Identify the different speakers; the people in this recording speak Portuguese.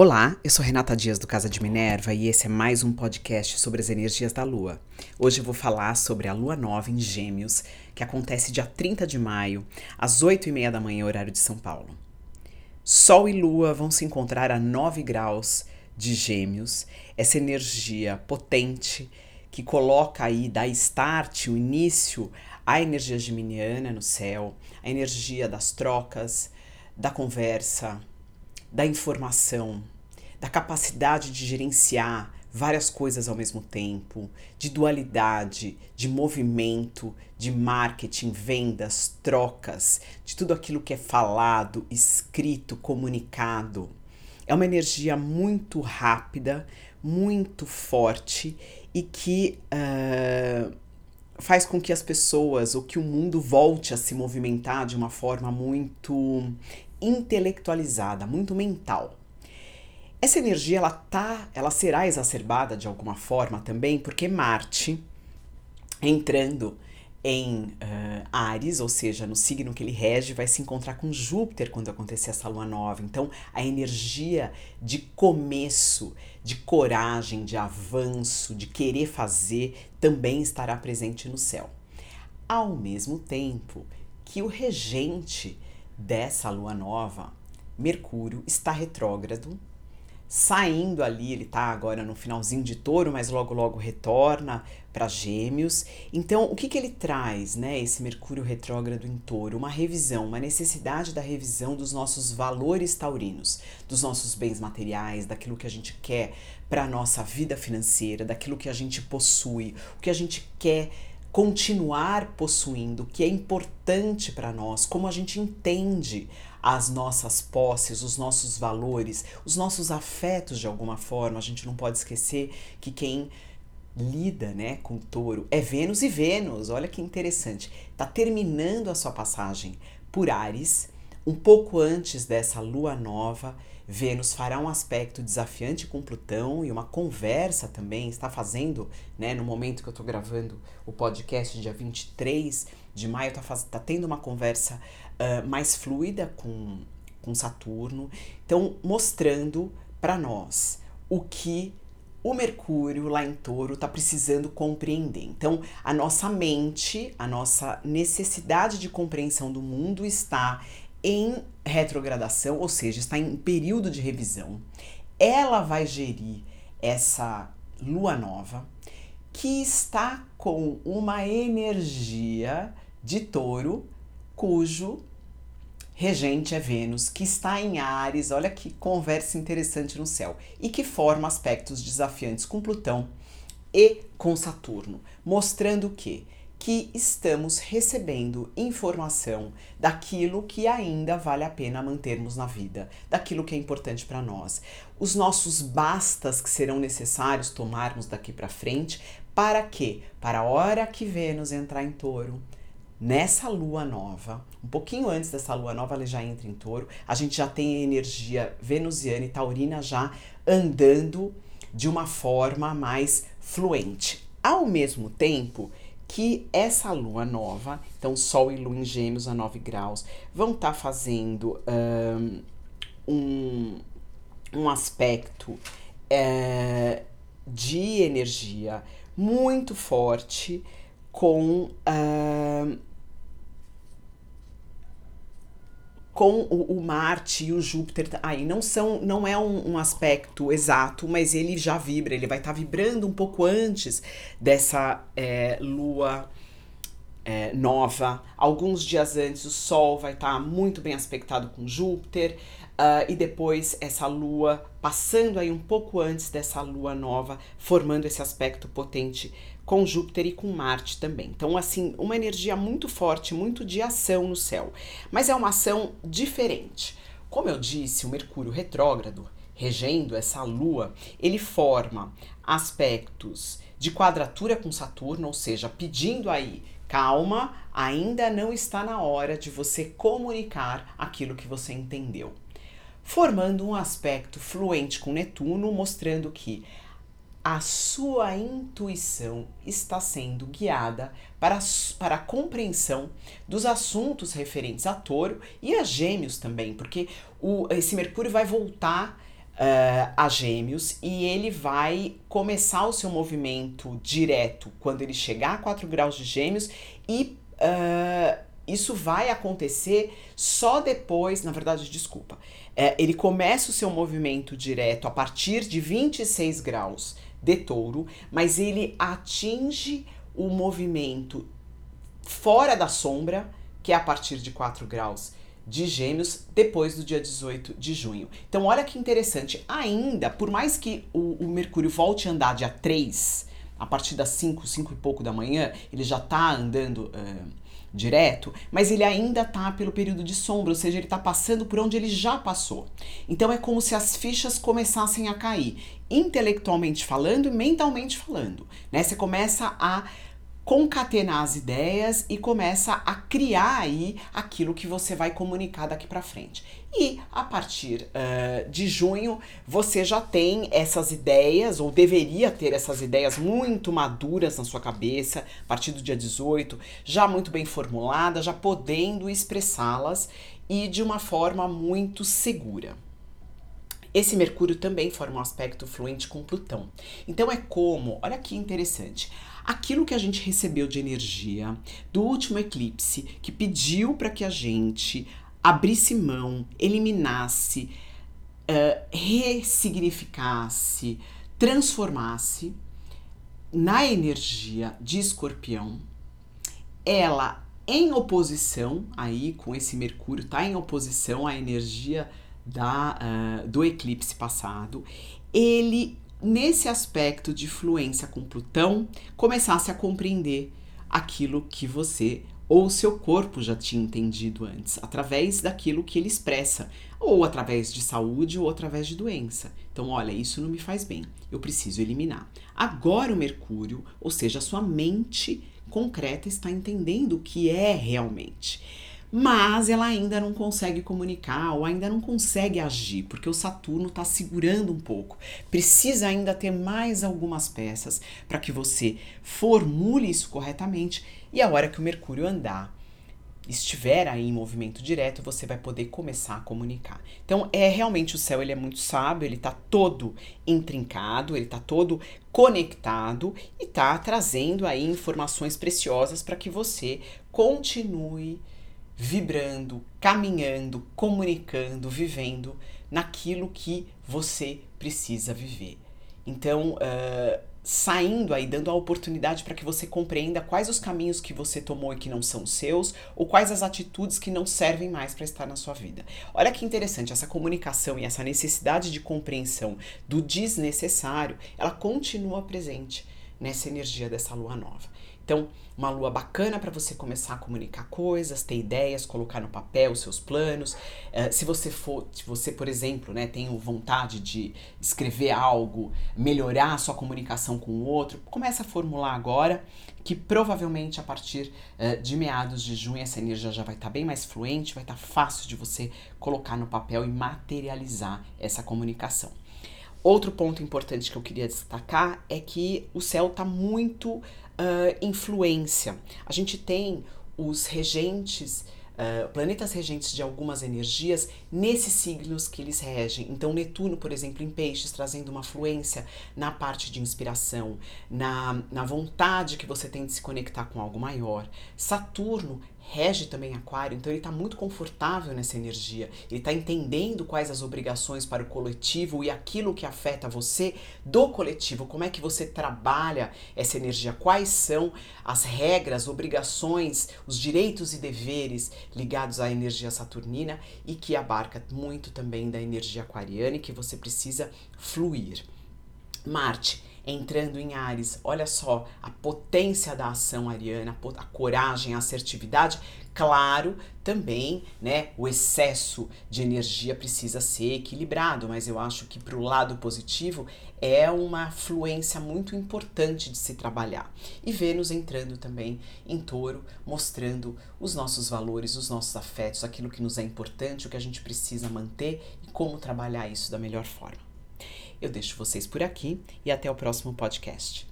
Speaker 1: Olá, eu sou Renata Dias do Casa de Minerva e esse é mais um podcast sobre as energias da Lua. Hoje eu vou falar sobre a Lua Nova em Gêmeos, que acontece dia 30 de maio, às 8 e meia da manhã, horário de São Paulo. Sol e Lua vão se encontrar a 9 graus de Gêmeos, essa energia potente que coloca aí, dá start, o início à energia geminiana no céu, a energia das trocas, da conversa, da informação, da capacidade de gerenciar várias coisas ao mesmo tempo, de dualidade, de movimento, de marketing, vendas, trocas, de tudo aquilo que é falado, escrito, comunicado. É uma energia muito rápida, muito forte e que uh, faz com que as pessoas, ou que o mundo volte a se movimentar de uma forma muito intelectualizada, muito mental. Essa energia ela tá, ela será exacerbada de alguma forma também, porque Marte entrando em uh, Ares, ou seja, no signo que ele rege, vai se encontrar com Júpiter quando acontecer essa lua nova. Então, a energia de começo, de coragem, de avanço, de querer fazer, também estará presente no céu. Ao mesmo tempo que o regente dessa lua nova, Mercúrio está retrógrado, saindo ali, ele está agora no finalzinho de touro, mas logo logo retorna para gêmeos. Então, o que, que ele traz, né, esse Mercúrio retrógrado em touro? Uma revisão, uma necessidade da revisão dos nossos valores taurinos, dos nossos bens materiais, daquilo que a gente quer para a nossa vida financeira, daquilo que a gente possui, o que a gente quer continuar possuindo, que é importante para nós, como a gente entende as nossas posses, os nossos valores, os nossos afetos de alguma forma. A gente não pode esquecer que quem lida, né, com touro é Vênus e Vênus. Olha que interessante. Tá terminando a sua passagem por Ares, um pouco antes dessa lua nova Vênus fará um aspecto desafiante com Plutão e uma conversa também, está fazendo, né, no momento que eu estou gravando o podcast, dia 23 de maio, está tá tendo uma conversa uh, mais fluida com, com Saturno. Então, mostrando para nós o que o Mercúrio lá em Touro está precisando compreender. Então, a nossa mente, a nossa necessidade de compreensão do mundo está em retrogradação, ou seja, está em período de revisão. Ela vai gerir essa lua nova que está com uma energia de touro cujo regente é Vênus, que está em Ares, olha que conversa interessante no céu, e que forma aspectos desafiantes com Plutão e com Saturno, mostrando que que estamos recebendo informação daquilo que ainda vale a pena mantermos na vida, daquilo que é importante para nós. Os nossos bastas que serão necessários tomarmos daqui para frente, para quê? Para a hora que Vênus entrar em touro, nessa lua nova, um pouquinho antes dessa lua nova, ela já entra em touro, a gente já tem a energia venusiana e taurina já andando de uma forma mais fluente. Ao mesmo tempo, que essa lua nova, então Sol e Lua em Gêmeos a 9 graus, vão estar tá fazendo um, um aspecto é, de energia muito forte com uh, com o, o, Marte e o Júpiter aí não são não é um, um aspecto exato mas ele já vibra ele vai estar tá vibrando um pouco antes dessa é, lua é, nova alguns dias antes o Sol vai estar tá muito bem aspectado com Júpiter uh, e depois essa lua passando aí um pouco antes dessa lua nova formando esse aspecto potente com Júpiter e com Marte também. Então, assim, uma energia muito forte, muito de ação no céu. Mas é uma ação diferente. Como eu disse, o Mercúrio retrógrado, regendo essa lua, ele forma aspectos de quadratura com Saturno, ou seja, pedindo aí calma, ainda não está na hora de você comunicar aquilo que você entendeu. Formando um aspecto fluente com Netuno, mostrando que a sua intuição está sendo guiada para, para a compreensão dos assuntos referentes a touro e a gêmeos também, porque o, esse Mercúrio vai voltar uh, a Gêmeos e ele vai começar o seu movimento direto quando ele chegar a 4 graus de Gêmeos e uh, isso vai acontecer só depois, na verdade, desculpa. É, ele começa o seu movimento direto a partir de 26 graus de touro, mas ele atinge o movimento fora da sombra, que é a partir de 4 graus de Gêmeos depois do dia 18 de junho. Então, olha que interessante. Ainda, por mais que o, o Mercúrio volte a andar dia 3, a partir das 5, 5 e pouco da manhã, ele já está andando uh, direto, mas ele ainda está pelo período de sombra, ou seja, ele está passando por onde ele já passou. Então, é como se as fichas começassem a cair, intelectualmente falando e mentalmente falando. Né? Você começa a concatenar as ideias e começa a criar aí aquilo que você vai comunicar daqui para frente. E a partir uh, de junho você já tem essas ideias, ou deveria ter essas ideias muito maduras na sua cabeça, a partir do dia 18, já muito bem formuladas, já podendo expressá-las e de uma forma muito segura. Esse Mercúrio também forma um aspecto fluente com Plutão. Então é como, olha que interessante, aquilo que a gente recebeu de energia do último eclipse, que pediu para que a gente abrisse mão, eliminasse, uh, ressignificasse, transformasse na energia de escorpião, ela em oposição aí com esse Mercúrio, tá em oposição à energia da, uh, do eclipse passado, ele nesse aspecto de fluência com Plutão, começasse a compreender aquilo que você ou seu corpo já tinha entendido antes, através daquilo que ele expressa, ou através de saúde ou através de doença. Então, olha, isso não me faz bem, eu preciso eliminar. Agora o Mercúrio, ou seja, a sua mente concreta está entendendo o que é realmente mas ela ainda não consegue comunicar ou ainda não consegue agir, porque o Saturno está segurando um pouco. Precisa ainda ter mais algumas peças para que você formule isso corretamente e a hora que o Mercúrio andar estiver aí em movimento direto, você vai poder começar a comunicar. Então, é realmente o céu, ele é muito sábio, ele está todo intrincado, ele está todo conectado e está trazendo aí informações preciosas para que você continue vibrando, caminhando, comunicando, vivendo naquilo que você precisa viver. Então, uh, saindo aí, dando a oportunidade para que você compreenda quais os caminhos que você tomou e que não são seus, ou quais as atitudes que não servem mais para estar na sua vida. Olha que interessante, essa comunicação e essa necessidade de compreensão do desnecessário, ela continua presente nessa energia dessa lua nova. Então, uma lua bacana para você começar a comunicar coisas, ter ideias, colocar no papel os seus planos. Uh, se você for, se você, por exemplo, né, tem vontade de escrever algo, melhorar a sua comunicação com o outro, começa a formular agora, que provavelmente a partir uh, de meados de junho essa energia já vai estar tá bem mais fluente, vai estar tá fácil de você colocar no papel e materializar essa comunicação. Outro ponto importante que eu queria destacar é que o céu está muito uh, influência. A gente tem os regentes, uh, planetas regentes de algumas energias nesses signos que eles regem. Então, Netuno, por exemplo, em Peixes, trazendo uma fluência na parte de inspiração, na, na vontade que você tem de se conectar com algo maior. Saturno rege também Aquário, então ele está muito confortável nessa energia. Ele está entendendo quais as obrigações para o coletivo e aquilo que afeta você do coletivo. Como é que você trabalha essa energia? Quais são as regras, obrigações, os direitos e deveres ligados à energia saturnina e que abarca muito também da energia aquariana e que você precisa fluir. Marte entrando em Ares. Olha só a potência da ação ariana, a coragem, a assertividade. Claro, também, né, o excesso de energia precisa ser equilibrado, mas eu acho que para o lado positivo é uma fluência muito importante de se trabalhar. E Vênus entrando também em touro, mostrando os nossos valores, os nossos afetos, aquilo que nos é importante, o que a gente precisa manter e como trabalhar isso da melhor forma. Eu deixo vocês por aqui e até o próximo podcast.